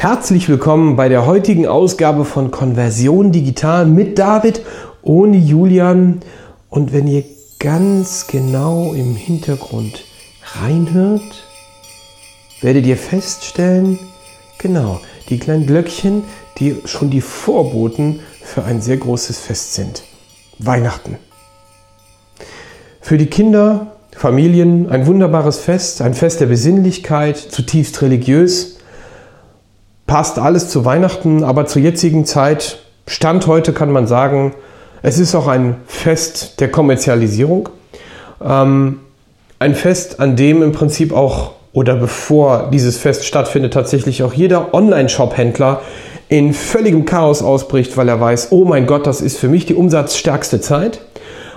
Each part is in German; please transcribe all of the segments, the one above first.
Herzlich willkommen bei der heutigen Ausgabe von Konversion Digital mit David ohne Julian. Und wenn ihr ganz genau im Hintergrund reinhört, werdet ihr feststellen, genau, die kleinen Glöckchen, die schon die Vorboten für ein sehr großes Fest sind. Weihnachten. Für die Kinder, Familien ein wunderbares Fest, ein Fest der Besinnlichkeit, zutiefst religiös passt alles zu Weihnachten, aber zur jetzigen Zeit, Stand heute kann man sagen, es ist auch ein Fest der Kommerzialisierung. Ähm, ein Fest, an dem im Prinzip auch oder bevor dieses Fest stattfindet, tatsächlich auch jeder Online-Shop-Händler in völligem Chaos ausbricht, weil er weiß, oh mein Gott, das ist für mich die umsatzstärkste Zeit.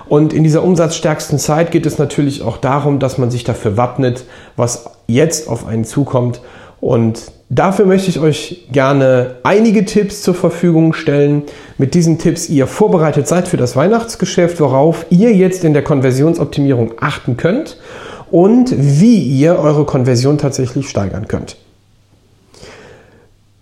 Und in dieser umsatzstärksten Zeit geht es natürlich auch darum, dass man sich dafür wappnet, was jetzt auf einen zukommt. Und Dafür möchte ich euch gerne einige Tipps zur Verfügung stellen. Mit diesen Tipps ihr vorbereitet seid für das Weihnachtsgeschäft, worauf ihr jetzt in der Konversionsoptimierung achten könnt und wie ihr eure Konversion tatsächlich steigern könnt.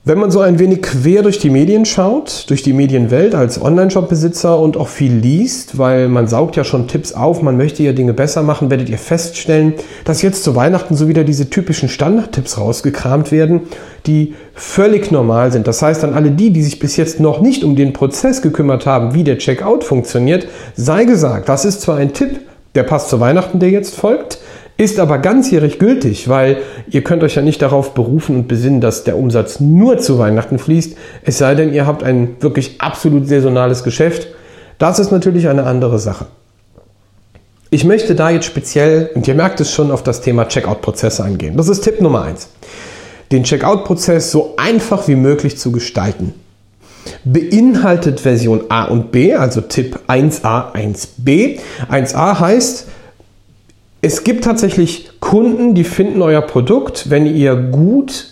Wenn man so ein wenig quer durch die Medien schaut, durch die Medienwelt als Online-Shop-Besitzer und auch viel liest, weil man saugt ja schon Tipps auf, man möchte ja Dinge besser machen, werdet ihr feststellen, dass jetzt zu Weihnachten so wieder diese typischen Standardtipps rausgekramt werden, die völlig normal sind. Das heißt, an alle die, die sich bis jetzt noch nicht um den Prozess gekümmert haben, wie der Checkout funktioniert, sei gesagt, das ist zwar ein Tipp, der passt zu Weihnachten, der jetzt folgt, ist aber ganzjährig gültig, weil ihr könnt euch ja nicht darauf berufen und besinnen, dass der Umsatz nur zu Weihnachten fließt, es sei denn, ihr habt ein wirklich absolut saisonales Geschäft. Das ist natürlich eine andere Sache. Ich möchte da jetzt speziell, und ihr merkt es schon, auf das Thema Checkout-Prozesse eingehen. Das ist Tipp Nummer eins: Den Checkout-Prozess so einfach wie möglich zu gestalten. Beinhaltet Version A und B, also Tipp 1a, 1b. 1a heißt, es gibt tatsächlich Kunden, die finden euer Produkt, wenn ihr gut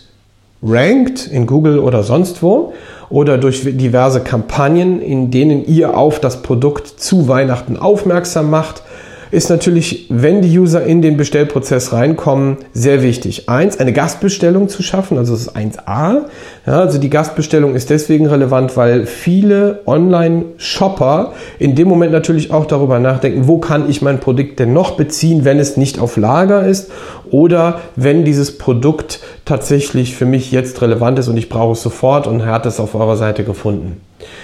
rankt in Google oder sonst wo oder durch diverse Kampagnen, in denen ihr auf das Produkt zu Weihnachten aufmerksam macht, ist natürlich, wenn die User in den Bestellprozess reinkommen, sehr wichtig. Eins, eine Gastbestellung zu schaffen, also das ist 1a. Ja, also die Gastbestellung ist deswegen relevant, weil viele Online-Shopper in dem Moment natürlich auch darüber nachdenken, wo kann ich mein Produkt denn noch beziehen, wenn es nicht auf Lager ist oder wenn dieses Produkt tatsächlich für mich jetzt relevant ist und ich brauche es sofort und hat es auf eurer Seite gefunden.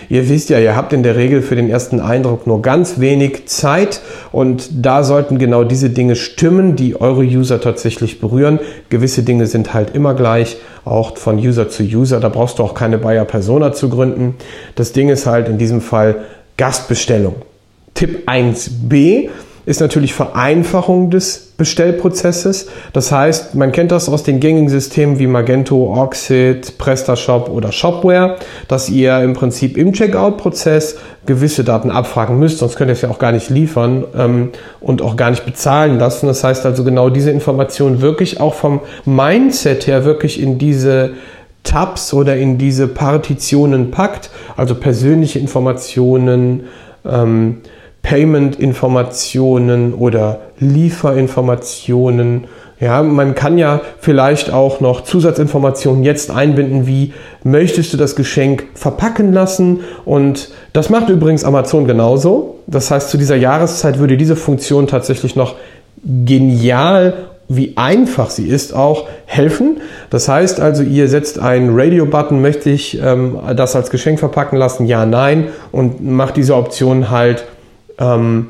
Ihr wisst ja, ihr habt in der Regel für den ersten Eindruck nur ganz wenig Zeit und da sollten genau diese Dinge stimmen, die eure User tatsächlich berühren. Gewisse Dinge sind halt immer gleich, auch von User zu User. Da brauchst du auch keine Buyer Persona zu gründen. Das Ding ist halt in diesem Fall Gastbestellung. Tipp 1b ist natürlich Vereinfachung des Bestellprozesses. Das heißt, man kennt das aus den gängigen Systemen wie Magento, Oxid, PrestaShop oder Shopware, dass ihr im Prinzip im Checkout-Prozess gewisse Daten abfragen müsst, sonst könnt ihr es ja auch gar nicht liefern ähm, und auch gar nicht bezahlen lassen. Das heißt also genau diese Information wirklich auch vom Mindset her wirklich in diese Tabs oder in diese Partitionen packt, also persönliche Informationen, ähm, Payment-Informationen oder Lieferinformationen. Ja, man kann ja vielleicht auch noch Zusatzinformationen jetzt einbinden, wie möchtest du das Geschenk verpacken lassen? Und das macht übrigens Amazon genauso. Das heißt, zu dieser Jahreszeit würde diese Funktion tatsächlich noch genial wie einfach sie ist, auch helfen. Das heißt also, ihr setzt einen Radio-Button, möchte ich ähm, das als Geschenk verpacken lassen? Ja, nein. Und macht diese Option halt ähm,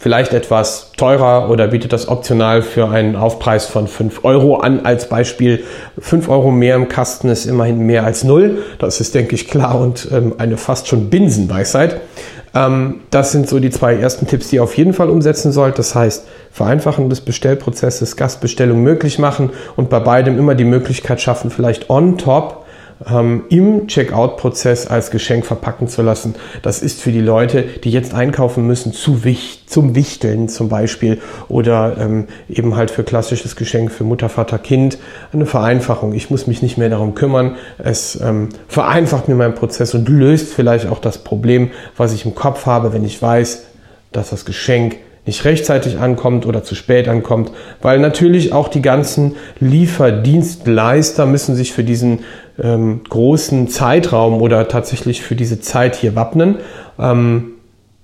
vielleicht etwas teurer oder bietet das optional für einen Aufpreis von 5 Euro an. Als Beispiel 5 Euro mehr im Kasten ist immerhin mehr als null. Das ist, denke ich, klar und ähm, eine fast schon Binsenweisheit. Ähm, das sind so die zwei ersten Tipps, die ihr auf jeden Fall umsetzen sollt. Das heißt, Vereinfachen des Bestellprozesses, Gastbestellung möglich machen und bei beidem immer die Möglichkeit schaffen, vielleicht on top ähm, im Checkout-Prozess als Geschenk verpacken zu lassen. Das ist für die Leute, die jetzt einkaufen müssen, zu wichtig, zum Wichteln zum Beispiel oder ähm, eben halt für klassisches Geschenk für Mutter, Vater, Kind eine Vereinfachung. Ich muss mich nicht mehr darum kümmern. Es ähm, vereinfacht mir meinen Prozess und löst vielleicht auch das Problem, was ich im Kopf habe, wenn ich weiß, dass das Geschenk nicht rechtzeitig ankommt oder zu spät ankommt, weil natürlich auch die ganzen Lieferdienstleister müssen sich für diesen ähm, großen Zeitraum oder tatsächlich für diese Zeit hier wappnen. Ähm,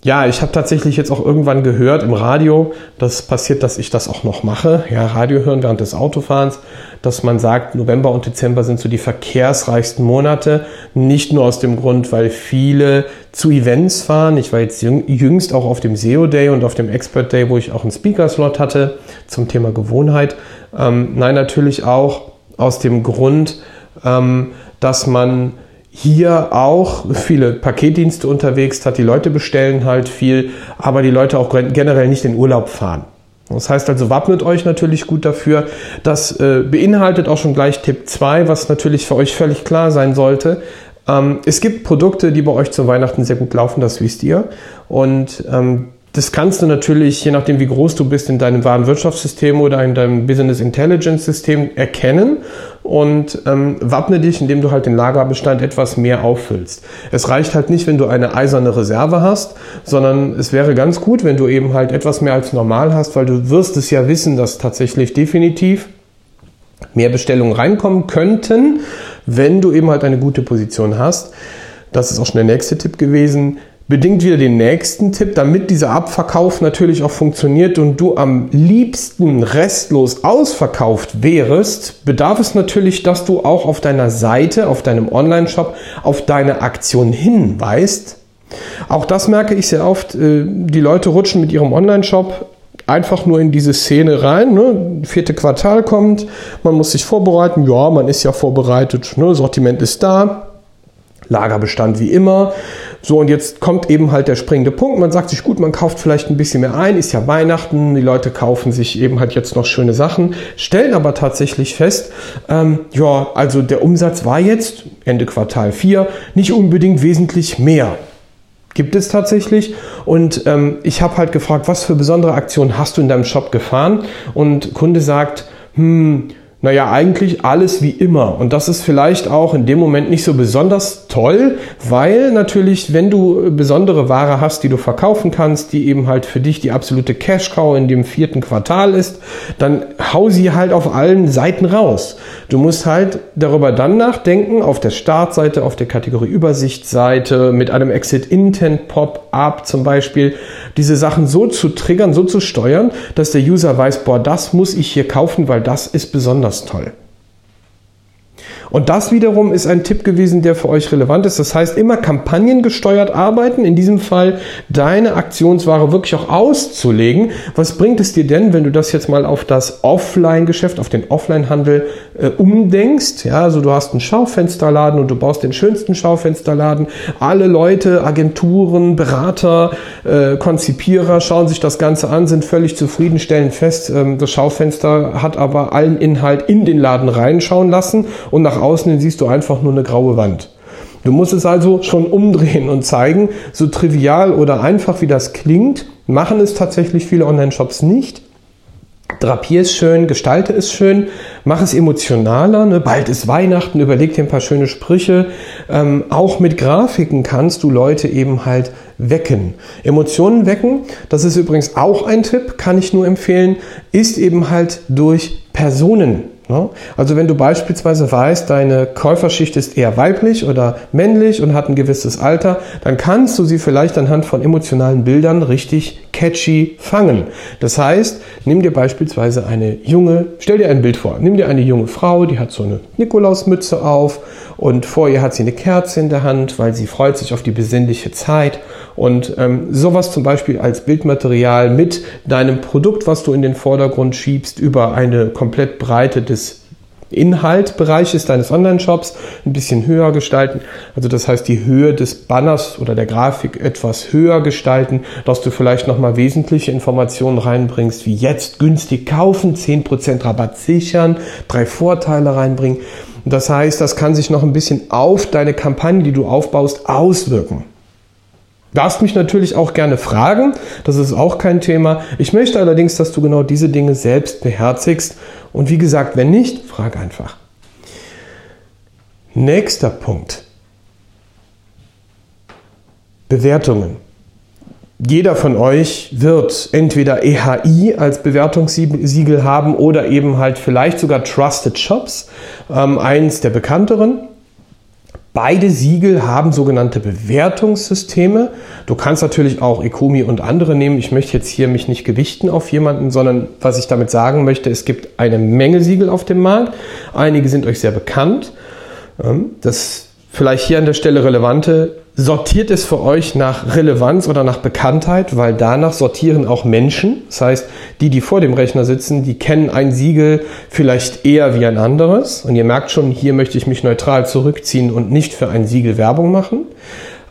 ja, ich habe tatsächlich jetzt auch irgendwann gehört im Radio, das passiert, dass ich das auch noch mache, ja, Radio hören während des Autofahrens, dass man sagt, November und Dezember sind so die verkehrsreichsten Monate. Nicht nur aus dem Grund, weil viele zu Events fahren. Ich war jetzt jüngst auch auf dem SEO Day und auf dem Expert Day, wo ich auch einen Speaker-Slot hatte zum Thema Gewohnheit. Ähm, nein, natürlich auch aus dem Grund, ähm, dass man hier auch viele Paketdienste unterwegs hat. Die Leute bestellen halt viel, aber die Leute auch generell nicht in Urlaub fahren. Das heißt also, wappnet euch natürlich gut dafür. Das äh, beinhaltet auch schon gleich Tipp 2, was natürlich für euch völlig klar sein sollte. Ähm, es gibt Produkte, die bei euch zu Weihnachten sehr gut laufen, das wisst ihr. Und ähm, das kannst du natürlich, je nachdem wie groß du bist, in deinem Warenwirtschaftssystem oder in deinem Business Intelligence System erkennen und ähm, wappne dich, indem du halt den Lagerbestand etwas mehr auffüllst. Es reicht halt nicht, wenn du eine eiserne Reserve hast, sondern es wäre ganz gut, wenn du eben halt etwas mehr als normal hast, weil du wirst es ja wissen, dass tatsächlich definitiv mehr Bestellungen reinkommen könnten, wenn du eben halt eine gute Position hast. Das ist auch schon der nächste Tipp gewesen bedingt wieder den nächsten Tipp, damit dieser Abverkauf natürlich auch funktioniert und du am liebsten restlos ausverkauft wärest, bedarf es natürlich, dass du auch auf deiner Seite, auf deinem Online-Shop, auf deine Aktion hinweist. Auch das merke ich sehr oft. Äh, die Leute rutschen mit ihrem Online-Shop einfach nur in diese Szene rein. Ne? Vierte Quartal kommt, man muss sich vorbereiten. Ja, man ist ja vorbereitet. Ne? Sortiment ist da. Lagerbestand wie immer. So, und jetzt kommt eben halt der springende Punkt. Man sagt sich, gut, man kauft vielleicht ein bisschen mehr ein, ist ja Weihnachten, die Leute kaufen sich eben halt jetzt noch schöne Sachen, stellen aber tatsächlich fest, ähm, ja, also der Umsatz war jetzt Ende Quartal 4 nicht unbedingt wesentlich mehr. Gibt es tatsächlich. Und ähm, ich habe halt gefragt, was für besondere Aktionen hast du in deinem Shop gefahren? Und Kunde sagt, hm, naja, eigentlich alles wie immer. Und das ist vielleicht auch in dem Moment nicht so besonders toll, weil natürlich, wenn du besondere Ware hast, die du verkaufen kannst, die eben halt für dich die absolute Cash-Cow in dem vierten Quartal ist, dann hau sie halt auf allen Seiten raus. Du musst halt darüber dann nachdenken, auf der Startseite, auf der Kategorie Übersichtsseite, mit einem Exit-Intent-Pop-Up zum Beispiel, diese Sachen so zu triggern, so zu steuern, dass der User weiß, boah, das muss ich hier kaufen, weil das ist besonders toll. Und das wiederum ist ein Tipp gewesen, der für euch relevant ist. Das heißt, immer kampagnengesteuert arbeiten, in diesem Fall deine Aktionsware wirklich auch auszulegen. Was bringt es dir denn, wenn du das jetzt mal auf das Offline-Geschäft, auf den Offline-Handel äh, umdenkst? Ja, also du hast einen Schaufensterladen und du baust den schönsten Schaufensterladen. Alle Leute, Agenturen, Berater, äh, Konzipierer schauen sich das Ganze an, sind völlig zufrieden, stellen fest, ähm, das Schaufenster hat aber allen Inhalt in den Laden reinschauen lassen und nach außen hin siehst du einfach nur eine graue Wand. Du musst es also schon umdrehen und zeigen, so trivial oder einfach wie das klingt, machen es tatsächlich viele Online-Shops nicht. Drapier es schön, gestalte es schön, mach es emotionaler. Ne? Bald ist Weihnachten, überleg dir ein paar schöne Sprüche. Ähm, auch mit Grafiken kannst du Leute eben halt wecken. Emotionen wecken, das ist übrigens auch ein Tipp, kann ich nur empfehlen, ist eben halt durch Personen Ne? Also wenn du beispielsweise weißt, deine Käuferschicht ist eher weiblich oder männlich und hat ein gewisses Alter, dann kannst du sie vielleicht anhand von emotionalen Bildern richtig catchy fangen. Das heißt, nimm dir beispielsweise eine junge, stell dir ein Bild vor, nimm dir eine junge Frau, die hat so eine Nikolausmütze auf und vor ihr hat sie eine Kerze in der Hand, weil sie freut sich auf die besinnliche Zeit und ähm, sowas zum Beispiel als Bildmaterial mit deinem Produkt, was du in den Vordergrund schiebst, über eine komplett Breite des Inhaltbereiches deines Online-Shops ein bisschen höher gestalten. Also das heißt, die Höhe des Banners oder der Grafik etwas höher gestalten, dass du vielleicht nochmal wesentliche Informationen reinbringst, wie jetzt günstig kaufen, 10% Rabatt sichern, drei Vorteile reinbringen. Das heißt, das kann sich noch ein bisschen auf deine Kampagne, die du aufbaust, auswirken. Darfst mich natürlich auch gerne fragen, das ist auch kein Thema. Ich möchte allerdings, dass du genau diese Dinge selbst beherzigst. Und wie gesagt, wenn nicht, frag einfach. Nächster Punkt. Bewertungen. jeder von euch wird entweder EHI als Bewertungssiegel haben oder eben halt vielleicht sogar Trusted Shops, ähm, eins der bekannteren. Beide Siegel haben sogenannte Bewertungssysteme. Du kannst natürlich auch Ecomi und andere nehmen. Ich möchte jetzt hier mich nicht gewichten auf jemanden, sondern was ich damit sagen möchte, es gibt eine Menge Siegel auf dem Markt. Einige sind euch sehr bekannt. Ähm, das vielleicht hier an der Stelle relevante sortiert es für euch nach Relevanz oder nach Bekanntheit, weil danach sortieren auch Menschen. Das heißt, die, die vor dem Rechner sitzen, die kennen ein Siegel vielleicht eher wie ein anderes. Und ihr merkt schon, hier möchte ich mich neutral zurückziehen und nicht für ein Siegel Werbung machen.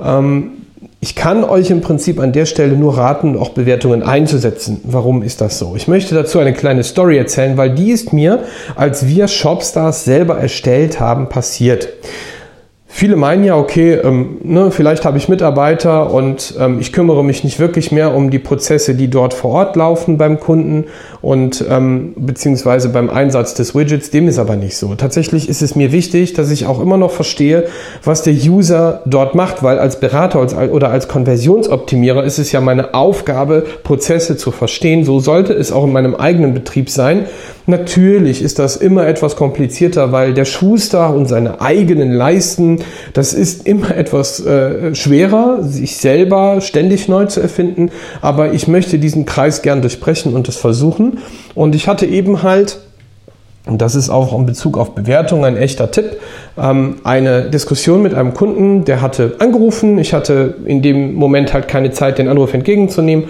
Ähm, ich kann euch im Prinzip an der Stelle nur raten, auch Bewertungen einzusetzen. Warum ist das so? Ich möchte dazu eine kleine Story erzählen, weil die ist mir, als wir Shopstars selber erstellt haben, passiert. Viele meinen ja, okay, ähm, ne, vielleicht habe ich Mitarbeiter und ähm, ich kümmere mich nicht wirklich mehr um die Prozesse, die dort vor Ort laufen beim Kunden und ähm, beziehungsweise beim Einsatz des Widgets. Dem ist aber nicht so. Tatsächlich ist es mir wichtig, dass ich auch immer noch verstehe, was der User dort macht, weil als Berater als, oder als Konversionsoptimierer ist es ja meine Aufgabe, Prozesse zu verstehen. So sollte es auch in meinem eigenen Betrieb sein. Natürlich ist das immer etwas komplizierter, weil der Schuster und seine eigenen Leisten das ist immer etwas äh, schwerer, sich selber ständig neu zu erfinden, aber ich möchte diesen Kreis gern durchbrechen und das versuchen. Und ich hatte eben halt und das ist auch in Bezug auf Bewertung ein echter Tipp. Ähm, eine Diskussion mit einem Kunden, der hatte angerufen. Ich hatte in dem Moment halt keine Zeit, den Anruf entgegenzunehmen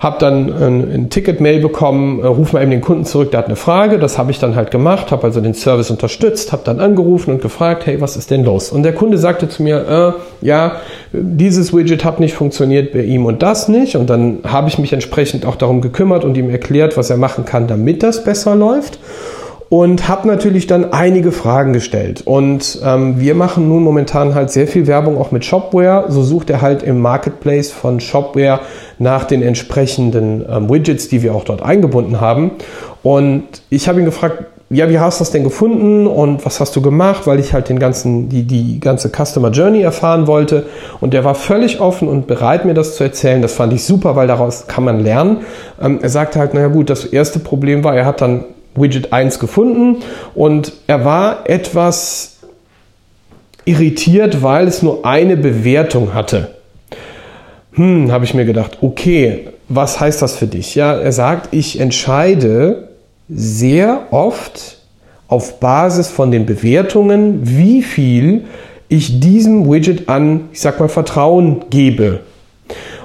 habe dann ein, ein Ticket-Mail bekommen, äh, ruf mal eben den Kunden zurück, der hat eine Frage, das habe ich dann halt gemacht, habe also den Service unterstützt, habe dann angerufen und gefragt, hey, was ist denn los? Und der Kunde sagte zu mir, äh, ja, dieses Widget hat nicht funktioniert bei ihm und das nicht. Und dann habe ich mich entsprechend auch darum gekümmert und ihm erklärt, was er machen kann, damit das besser läuft und habe natürlich dann einige Fragen gestellt. Und ähm, wir machen nun momentan halt sehr viel Werbung auch mit Shopware. So sucht er halt im Marketplace von Shopware nach den entsprechenden ähm, Widgets, die wir auch dort eingebunden haben. Und ich habe ihn gefragt, ja, wie hast du das denn gefunden und was hast du gemacht, weil ich halt den ganzen, die, die ganze Customer Journey erfahren wollte. Und der war völlig offen und bereit, mir das zu erzählen. Das fand ich super, weil daraus kann man lernen. Ähm, er sagte halt, naja gut, das erste Problem war, er hat dann Widget 1 gefunden und er war etwas irritiert, weil es nur eine Bewertung hatte. Hm, habe ich mir gedacht, okay, was heißt das für dich? Ja, er sagt, ich entscheide sehr oft auf Basis von den Bewertungen, wie viel ich diesem Widget an, ich sag mal, Vertrauen gebe.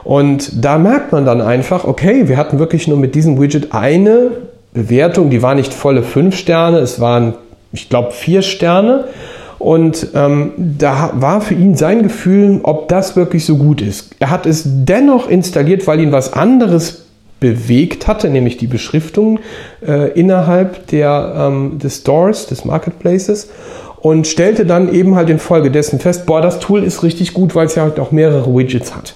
Und da merkt man dann einfach, okay, wir hatten wirklich nur mit diesem Widget eine Bewertung, die war nicht volle fünf Sterne, es waren, ich glaube, vier Sterne. Und ähm, da war für ihn sein Gefühl, ob das wirklich so gut ist. Er hat es dennoch installiert, weil ihn was anderes bewegt hatte, nämlich die Beschriftung äh, innerhalb der, ähm, des Stores, des Marketplaces und stellte dann eben halt infolgedessen fest, boah, das Tool ist richtig gut, weil es ja halt auch mehrere Widgets hat.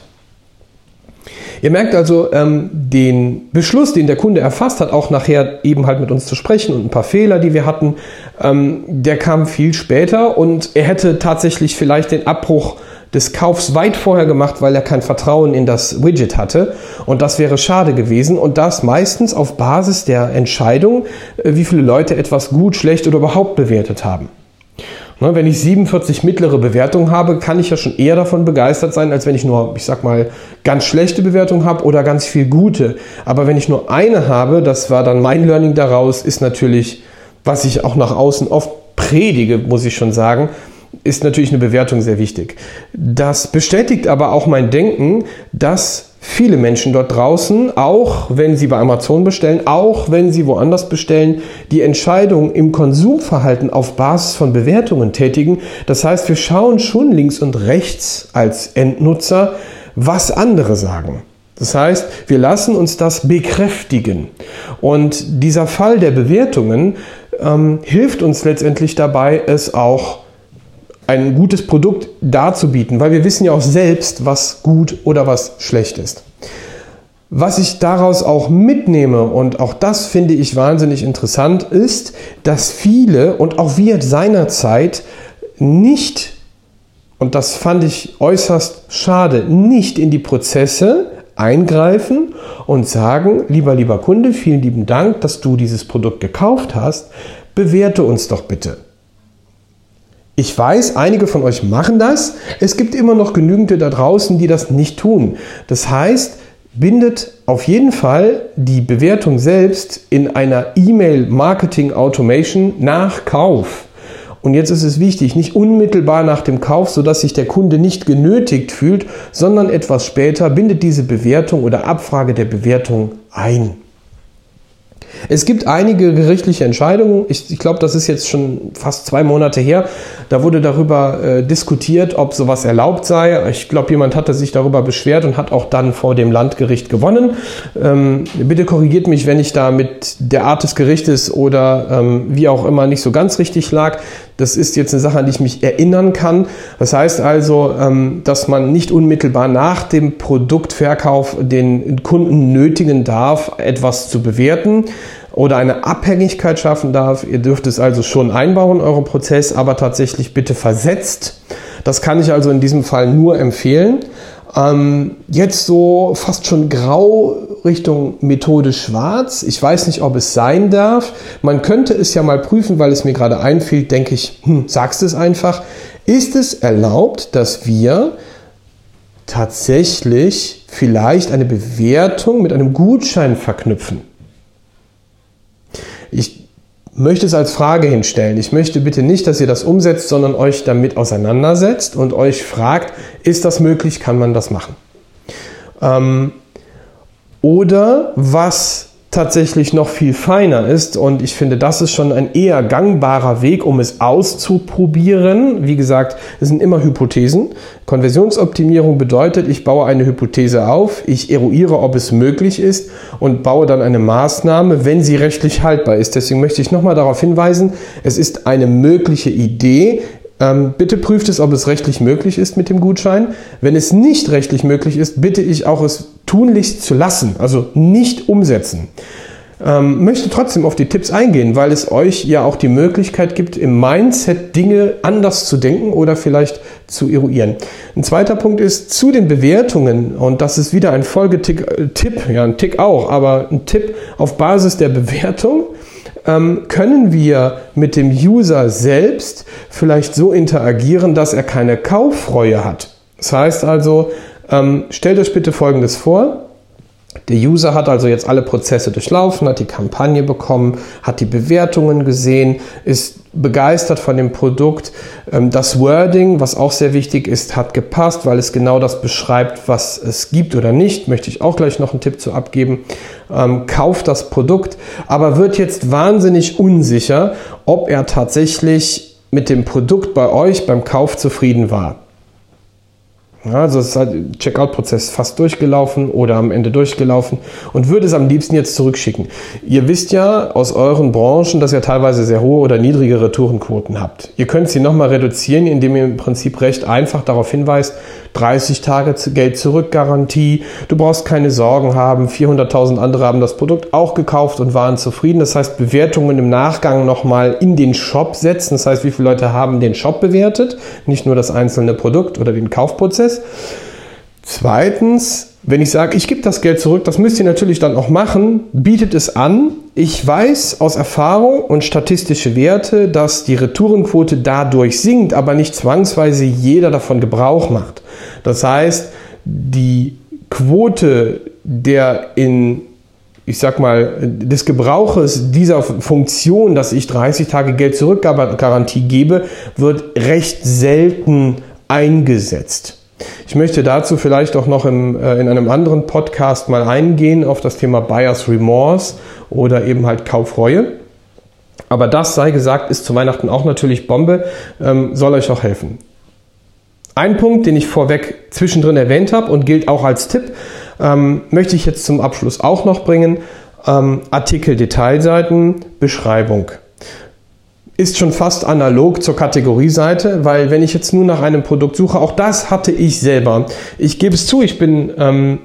Ihr merkt also ähm, den Beschluss, den der Kunde erfasst hat, auch nachher eben halt mit uns zu sprechen und ein paar Fehler, die wir hatten, ähm, der kam viel später und er hätte tatsächlich vielleicht den Abbruch des Kaufs weit vorher gemacht, weil er kein Vertrauen in das Widget hatte. Und das wäre schade gewesen. Und das meistens auf Basis der Entscheidung, äh, wie viele Leute etwas gut, schlecht oder überhaupt bewertet haben. Ne, wenn ich 47 mittlere Bewertungen habe, kann ich ja schon eher davon begeistert sein, als wenn ich nur, ich sag mal, ganz schlechte Bewertungen habe oder ganz viel gute. Aber wenn ich nur eine habe, das war dann mein Learning daraus, ist natürlich, was ich auch nach außen oft predige, muss ich schon sagen, ist natürlich eine Bewertung sehr wichtig. Das bestätigt aber auch mein Denken, dass viele Menschen dort draußen, auch wenn sie bei Amazon bestellen, auch wenn sie woanders bestellen, die Entscheidung im Konsumverhalten auf Basis von Bewertungen tätigen. Das heißt, wir schauen schon links und rechts als Endnutzer, was andere sagen. Das heißt, wir lassen uns das bekräftigen. Und dieser Fall der Bewertungen ähm, hilft uns letztendlich dabei, es auch ein gutes Produkt darzubieten, weil wir wissen ja auch selbst, was gut oder was schlecht ist. Was ich daraus auch mitnehme, und auch das finde ich wahnsinnig interessant, ist, dass viele und auch wir seinerzeit nicht, und das fand ich äußerst schade, nicht in die Prozesse eingreifen und sagen, lieber, lieber Kunde, vielen lieben Dank, dass du dieses Produkt gekauft hast. Bewerte uns doch bitte. Ich weiß, einige von euch machen das. Es gibt immer noch genügende da draußen, die das nicht tun. Das heißt, bindet auf jeden Fall die Bewertung selbst in einer E-Mail-Marketing-Automation nach Kauf. Und jetzt ist es wichtig, nicht unmittelbar nach dem Kauf, sodass sich der Kunde nicht genötigt fühlt, sondern etwas später bindet diese Bewertung oder Abfrage der Bewertung ein. Es gibt einige gerichtliche Entscheidungen. Ich, ich glaube, das ist jetzt schon fast zwei Monate her. Da wurde darüber äh, diskutiert, ob sowas erlaubt sei. Ich glaube, jemand hatte sich darüber beschwert und hat auch dann vor dem Landgericht gewonnen. Ähm, bitte korrigiert mich, wenn ich da mit der Art des Gerichtes oder ähm, wie auch immer nicht so ganz richtig lag. Das ist jetzt eine Sache, an die ich mich erinnern kann. Das heißt also, ähm, dass man nicht unmittelbar nach dem Produktverkauf den Kunden nötigen darf, etwas zu bewerten oder eine Abhängigkeit schaffen darf. Ihr dürft es also schon einbauen in euren Prozess, aber tatsächlich bitte versetzt. Das kann ich also in diesem Fall nur empfehlen. Ähm, jetzt so fast schon grau Richtung Methode schwarz. Ich weiß nicht, ob es sein darf. Man könnte es ja mal prüfen, weil es mir gerade einfiel, denke ich, hm, sagst es einfach. Ist es erlaubt, dass wir tatsächlich vielleicht eine Bewertung mit einem Gutschein verknüpfen? Ich möchte es als Frage hinstellen. Ich möchte bitte nicht, dass ihr das umsetzt, sondern euch damit auseinandersetzt und euch fragt, ist das möglich, kann man das machen? Ähm, oder was tatsächlich noch viel feiner ist. Und ich finde, das ist schon ein eher gangbarer Weg, um es auszuprobieren. Wie gesagt, es sind immer Hypothesen. Konversionsoptimierung bedeutet, ich baue eine Hypothese auf, ich eruiere, ob es möglich ist und baue dann eine Maßnahme, wenn sie rechtlich haltbar ist. Deswegen möchte ich nochmal darauf hinweisen, es ist eine mögliche Idee, ähm, bitte prüft es, ob es rechtlich möglich ist mit dem Gutschein. Wenn es nicht rechtlich möglich ist, bitte ich auch es tunlichst zu lassen, also nicht umsetzen. Ähm, möchte trotzdem auf die Tipps eingehen, weil es euch ja auch die Möglichkeit gibt, im Mindset Dinge anders zu denken oder vielleicht zu eruieren. Ein zweiter Punkt ist zu den Bewertungen und das ist wieder ein Folgetipp, äh, ja ein Tick auch, aber ein Tipp auf Basis der Bewertung ähm, können wir mit dem User selbst vielleicht so interagieren, dass er keine Kauffreue hat. Das heißt also, ähm, stellt euch bitte Folgendes vor. Der User hat also jetzt alle Prozesse durchlaufen, hat die Kampagne bekommen, hat die Bewertungen gesehen, ist begeistert von dem Produkt. Ähm, das Wording, was auch sehr wichtig ist, hat gepasst, weil es genau das beschreibt, was es gibt oder nicht. Möchte ich auch gleich noch einen Tipp zu abgeben. Ähm, kauft das Produkt, aber wird jetzt wahnsinnig unsicher, ob er tatsächlich mit dem Produkt bei euch beim Kauf zufrieden war. Ja, also ist halt Checkout-Prozess fast durchgelaufen oder am Ende durchgelaufen und würde es am liebsten jetzt zurückschicken. Ihr wisst ja aus euren Branchen, dass ihr teilweise sehr hohe oder niedrige Retourenquoten habt. Ihr könnt sie nochmal reduzieren, indem ihr im Prinzip recht einfach darauf hinweist, 30 Tage Geld zurück Garantie, du brauchst keine Sorgen haben, 400.000 andere haben das Produkt auch gekauft und waren zufrieden. Das heißt, Bewertungen im Nachgang nochmal in den Shop setzen. Das heißt, wie viele Leute haben den Shop bewertet, nicht nur das einzelne Produkt oder den Kaufprozess. Zweitens, wenn ich sage, ich gebe das Geld zurück, das müsst ihr natürlich dann auch machen, bietet es an. Ich weiß aus Erfahrung und statistische Werte, dass die Retourenquote dadurch sinkt, aber nicht zwangsweise jeder davon Gebrauch macht. Das heißt, die Quote der in ich sag mal, des Gebrauches dieser Funktion, dass ich 30 Tage Geld zurückgarantie gebe, wird recht selten eingesetzt. Ich möchte dazu vielleicht auch noch im, äh, in einem anderen Podcast mal eingehen auf das Thema Buyers Remorse oder eben halt Kaufreue. Aber das sei gesagt, ist zu Weihnachten auch natürlich Bombe, ähm, soll euch auch helfen. Ein Punkt, den ich vorweg zwischendrin erwähnt habe und gilt auch als Tipp, ähm, möchte ich jetzt zum Abschluss auch noch bringen. Ähm, Artikel, Detailseiten, Beschreibung ist schon fast analog zur Kategorieseite, weil wenn ich jetzt nur nach einem Produkt suche, auch das hatte ich selber. Ich gebe es zu, ich bin ähm,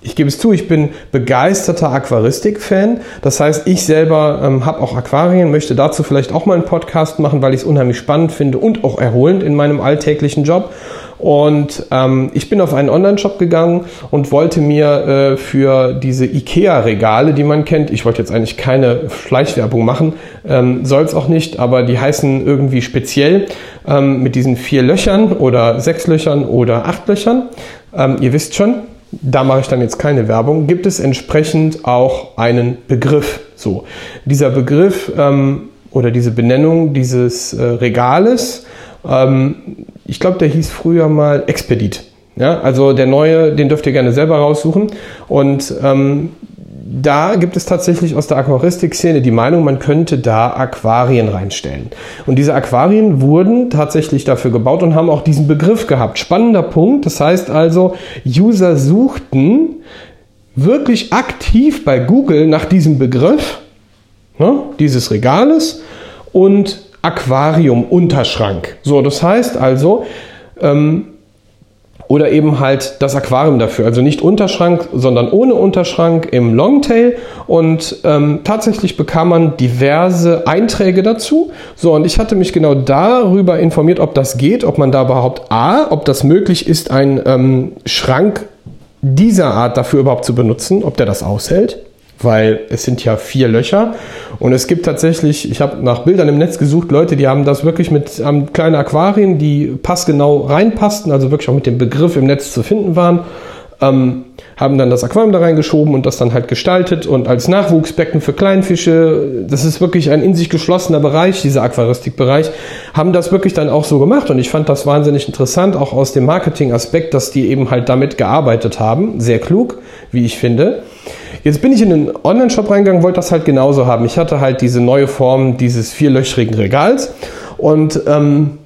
ich gebe es zu, ich bin begeisterter Aquaristik-Fan. Das heißt, ich selber ähm, habe auch Aquarien, möchte dazu vielleicht auch mal einen Podcast machen, weil ich es unheimlich spannend finde und auch erholend in meinem alltäglichen Job. Und ähm, ich bin auf einen Online-Shop gegangen und wollte mir äh, für diese IKEA-Regale, die man kennt, ich wollte jetzt eigentlich keine Fleischwerbung machen, ähm, soll es auch nicht, aber die heißen irgendwie speziell ähm, mit diesen vier Löchern oder sechs Löchern oder acht Löchern. Ähm, ihr wisst schon, da mache ich dann jetzt keine Werbung, gibt es entsprechend auch einen Begriff. So, dieser Begriff ähm, oder diese Benennung dieses äh, Regales ähm, ich glaube, der hieß früher mal Expedit. Ja, also der neue, den dürft ihr gerne selber raussuchen. Und ähm, da gibt es tatsächlich aus der Aquaristik-Szene die Meinung, man könnte da Aquarien reinstellen. Und diese Aquarien wurden tatsächlich dafür gebaut und haben auch diesen Begriff gehabt. Spannender Punkt. Das heißt also, User suchten wirklich aktiv bei Google nach diesem Begriff ne, dieses Regales und Aquarium-Unterschrank. So, das heißt also, ähm, oder eben halt das Aquarium dafür. Also nicht Unterschrank, sondern ohne Unterschrank im Longtail. Und ähm, tatsächlich bekam man diverse Einträge dazu. So, und ich hatte mich genau darüber informiert, ob das geht, ob man da überhaupt A, ob das möglich ist, einen ähm, Schrank dieser Art dafür überhaupt zu benutzen, ob der das aushält weil es sind ja vier Löcher und es gibt tatsächlich, ich habe nach Bildern im Netz gesucht, Leute, die haben das wirklich mit ähm, kleinen Aquarien, die passgenau reinpassten, also wirklich auch mit dem Begriff im Netz zu finden waren, ähm, haben dann das Aquarium da reingeschoben und das dann halt gestaltet und als Nachwuchsbecken für Kleinfische, das ist wirklich ein in sich geschlossener Bereich, dieser Aquaristikbereich, haben das wirklich dann auch so gemacht und ich fand das wahnsinnig interessant, auch aus dem Marketing-Aspekt, dass die eben halt damit gearbeitet haben, sehr klug, wie ich finde. Jetzt bin ich in den Online-Shop reingegangen, wollte das halt genauso haben. Ich hatte halt diese neue Form dieses vierlöchrigen Regals und ähm,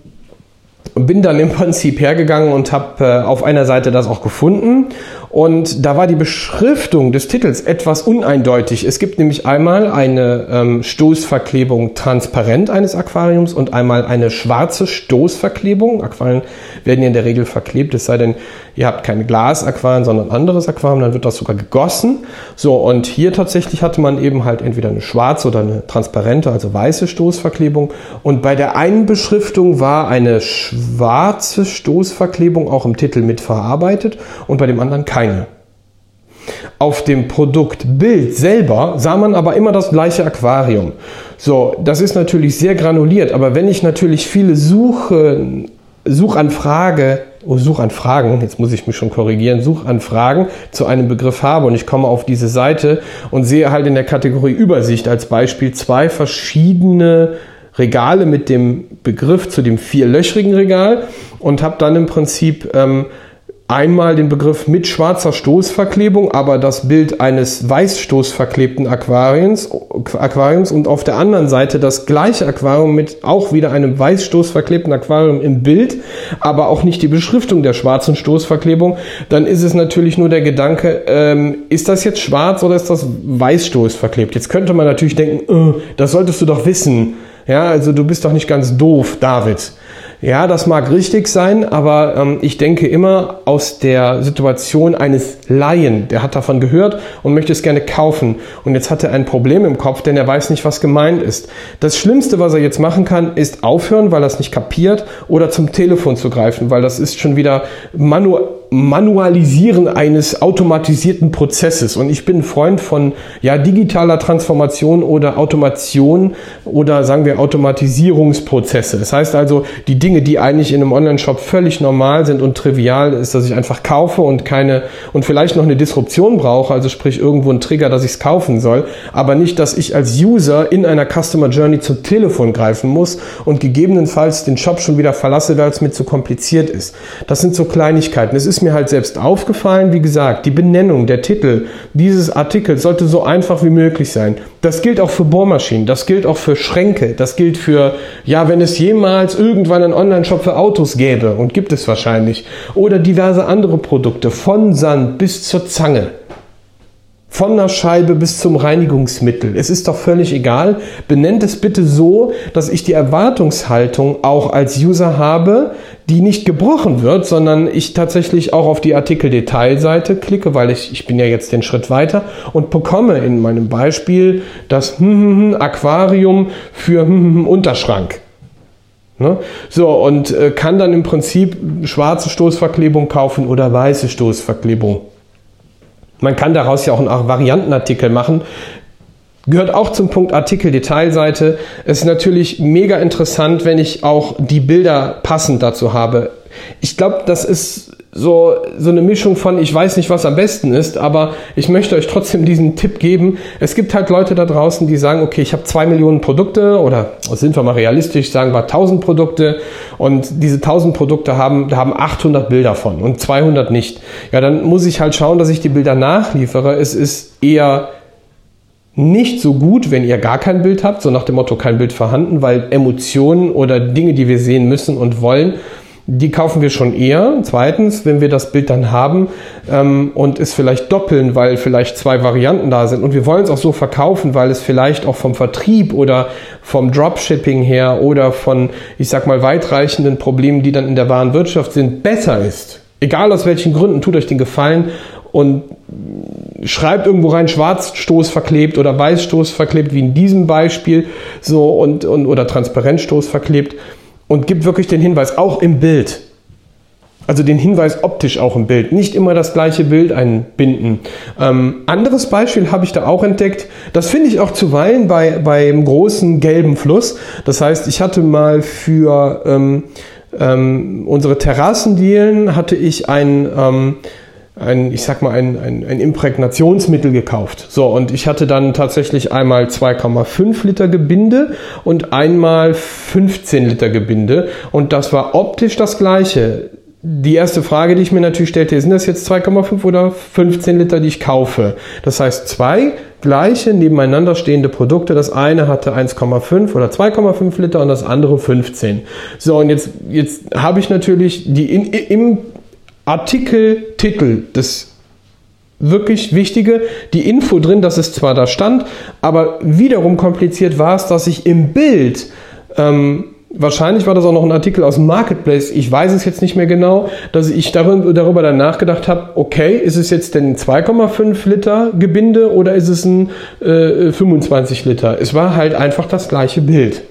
bin dann im Prinzip hergegangen und habe äh, auf einer Seite das auch gefunden. Und da war die Beschriftung des Titels etwas uneindeutig. Es gibt nämlich einmal eine ähm, Stoßverklebung transparent eines Aquariums und einmal eine schwarze Stoßverklebung. Aquarien werden in der Regel verklebt, es sei denn, ihr habt kein Glasaquarium, sondern anderes Aquarium, dann wird das sogar gegossen. So, und hier tatsächlich hatte man eben halt entweder eine schwarze oder eine transparente, also weiße Stoßverklebung. Und bei der einen Beschriftung war eine schwarze Stoßverklebung auch im Titel mit verarbeitet und bei dem anderen keine. Auf dem Produktbild selber sah man aber immer das gleiche Aquarium. So, das ist natürlich sehr granuliert, aber wenn ich natürlich viele Suche Suchanfrage, oh, Suchanfragen, jetzt muss ich mich schon korrigieren, Suchanfragen zu einem Begriff habe und ich komme auf diese Seite und sehe halt in der Kategorie Übersicht als Beispiel zwei verschiedene Regale mit dem Begriff zu dem vierlöchrigen Regal und habe dann im Prinzip ähm, einmal den Begriff mit schwarzer Stoßverklebung, aber das Bild eines weißstoßverklebten Aquariums, Aquariums und auf der anderen Seite das gleiche Aquarium mit auch wieder einem weißstoßverklebten Aquarium im Bild, aber auch nicht die Beschriftung der schwarzen Stoßverklebung, dann ist es natürlich nur der Gedanke, ähm, ist das jetzt schwarz oder ist das weißstoßverklebt? Jetzt könnte man natürlich denken, äh, das solltest du doch wissen. Ja, also du bist doch nicht ganz doof, David. Ja, das mag richtig sein, aber ähm, ich denke immer aus der Situation eines Laien, der hat davon gehört und möchte es gerne kaufen. Und jetzt hat er ein Problem im Kopf, denn er weiß nicht, was gemeint ist. Das Schlimmste, was er jetzt machen kann, ist aufhören, weil er es nicht kapiert, oder zum Telefon zu greifen, weil das ist schon wieder manuell Manualisieren eines automatisierten Prozesses. Und ich bin Freund von ja, digitaler Transformation oder Automation oder sagen wir Automatisierungsprozesse. Das heißt also, die Dinge, die eigentlich in einem Online-Shop völlig normal sind und trivial ist, dass ich einfach kaufe und keine und vielleicht noch eine Disruption brauche, also sprich irgendwo ein Trigger, dass ich es kaufen soll, aber nicht, dass ich als User in einer Customer Journey zum Telefon greifen muss und gegebenenfalls den Shop schon wieder verlasse, weil es mir zu kompliziert ist. Das sind so Kleinigkeiten. Es ist mir halt selbst aufgefallen, wie gesagt, die Benennung, der Titel dieses Artikels sollte so einfach wie möglich sein. Das gilt auch für Bohrmaschinen, das gilt auch für Schränke, das gilt für, ja, wenn es jemals irgendwann einen Online-Shop für Autos gäbe, und gibt es wahrscheinlich, oder diverse andere Produkte, von Sand bis zur Zange. Von der Scheibe bis zum Reinigungsmittel. Es ist doch völlig egal. Benennt es bitte so, dass ich die Erwartungshaltung auch als User habe, die nicht gebrochen wird, sondern ich tatsächlich auch auf die Artikel-Detailseite klicke, weil ich, ich bin ja jetzt den Schritt weiter und bekomme in meinem Beispiel das Aquarium für Unterschrank. Ne? So, und äh, kann dann im Prinzip schwarze Stoßverklebung kaufen oder weiße Stoßverklebung. Man kann daraus ja auch einen Variantenartikel machen. Gehört auch zum Punkt Artikel-Detailseite. Es ist natürlich mega interessant, wenn ich auch die Bilder passend dazu habe. Ich glaube, das ist so, so eine Mischung von, ich weiß nicht, was am besten ist, aber ich möchte euch trotzdem diesen Tipp geben. Es gibt halt Leute da draußen, die sagen, okay, ich habe zwei Millionen Produkte oder sind wir mal realistisch, sagen wir 1000 Produkte und diese 1000 Produkte haben, da haben 800 Bilder von und 200 nicht. Ja, dann muss ich halt schauen, dass ich die Bilder nachliefere. Es ist eher nicht so gut, wenn ihr gar kein Bild habt, so nach dem Motto kein Bild vorhanden, weil Emotionen oder Dinge, die wir sehen müssen und wollen, die kaufen wir schon eher. Zweitens, wenn wir das Bild dann haben ähm, und es vielleicht doppeln, weil vielleicht zwei Varianten da sind und wir wollen es auch so verkaufen, weil es vielleicht auch vom Vertrieb oder vom Dropshipping her oder von, ich sag mal, weitreichenden Problemen, die dann in der wahren Wirtschaft sind, besser ist. Egal aus welchen Gründen, tut euch den Gefallen und schreibt irgendwo rein Schwarzstoß verklebt oder Weißstoß verklebt, wie in diesem Beispiel, so und, und oder Transparentstoß verklebt und gibt wirklich den Hinweis, auch im Bild. Also den Hinweis optisch auch im Bild. Nicht immer das gleiche Bild einbinden. Ähm, anderes Beispiel habe ich da auch entdeckt. Das finde ich auch zuweilen bei, beim großen gelben Fluss. Das heißt, ich hatte mal für ähm, ähm, unsere Terrassendielen hatte ich ein ähm, ein, ich sag mal, ein, ein, ein Imprägnationsmittel gekauft. So, und ich hatte dann tatsächlich einmal 2,5 Liter Gebinde und einmal 15 Liter Gebinde. Und das war optisch das gleiche. Die erste Frage, die ich mir natürlich stellte, sind das jetzt 2,5 oder 15 Liter, die ich kaufe? Das heißt, zwei gleiche nebeneinander stehende Produkte. Das eine hatte 1,5 oder 2,5 Liter und das andere 15. So, und jetzt, jetzt habe ich natürlich die in, im Artikel, Titel, das wirklich Wichtige, die Info drin, dass es zwar da stand, aber wiederum kompliziert war es, dass ich im Bild, ähm, wahrscheinlich war das auch noch ein Artikel aus dem Marketplace, ich weiß es jetzt nicht mehr genau, dass ich darüber, darüber dann nachgedacht habe, okay, ist es jetzt denn 2,5 Liter Gebinde oder ist es ein äh, 25 Liter? Es war halt einfach das gleiche Bild.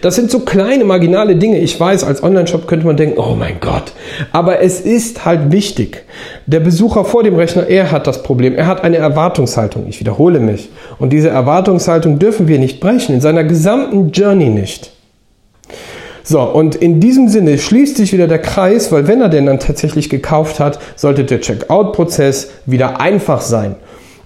Das sind so kleine, marginale Dinge. Ich weiß, als Online-Shop könnte man denken, oh mein Gott. Aber es ist halt wichtig. Der Besucher vor dem Rechner, er hat das Problem. Er hat eine Erwartungshaltung. Ich wiederhole mich. Und diese Erwartungshaltung dürfen wir nicht brechen. In seiner gesamten Journey nicht. So, und in diesem Sinne schließt sich wieder der Kreis, weil wenn er denn dann tatsächlich gekauft hat, sollte der Checkout-Prozess wieder einfach sein.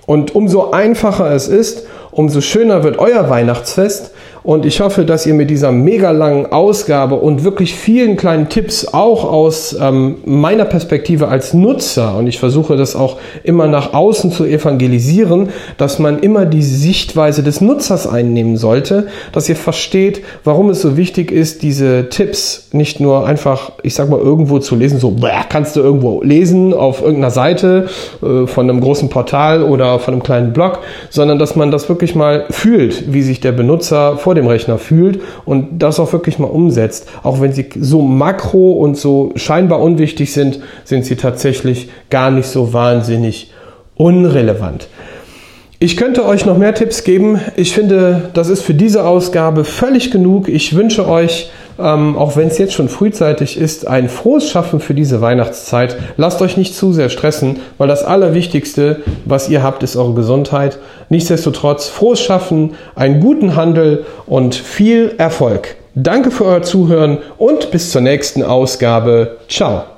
Und umso einfacher es ist, umso schöner wird euer Weihnachtsfest und ich hoffe, dass ihr mit dieser mega langen Ausgabe und wirklich vielen kleinen Tipps auch aus ähm, meiner Perspektive als Nutzer, und ich versuche das auch immer nach außen zu evangelisieren, dass man immer die Sichtweise des Nutzers einnehmen sollte, dass ihr versteht, warum es so wichtig ist, diese Tipps nicht nur einfach, ich sag mal, irgendwo zu lesen, so bäh, kannst du irgendwo lesen auf irgendeiner Seite äh, von einem großen Portal oder von einem kleinen Blog, sondern dass man das wirklich mal fühlt, wie sich der Benutzer vor vor dem Rechner fühlt und das auch wirklich mal umsetzt. Auch wenn sie so makro und so scheinbar unwichtig sind, sind sie tatsächlich gar nicht so wahnsinnig unrelevant. Ich könnte euch noch mehr Tipps geben. Ich finde, das ist für diese Ausgabe völlig genug. Ich wünsche euch ähm, auch wenn es jetzt schon frühzeitig ist, ein frohes Schaffen für diese Weihnachtszeit. Lasst euch nicht zu sehr stressen, weil das Allerwichtigste, was ihr habt, ist eure Gesundheit. Nichtsdestotrotz frohes Schaffen, einen guten Handel und viel Erfolg. Danke für euer Zuhören und bis zur nächsten Ausgabe. Ciao.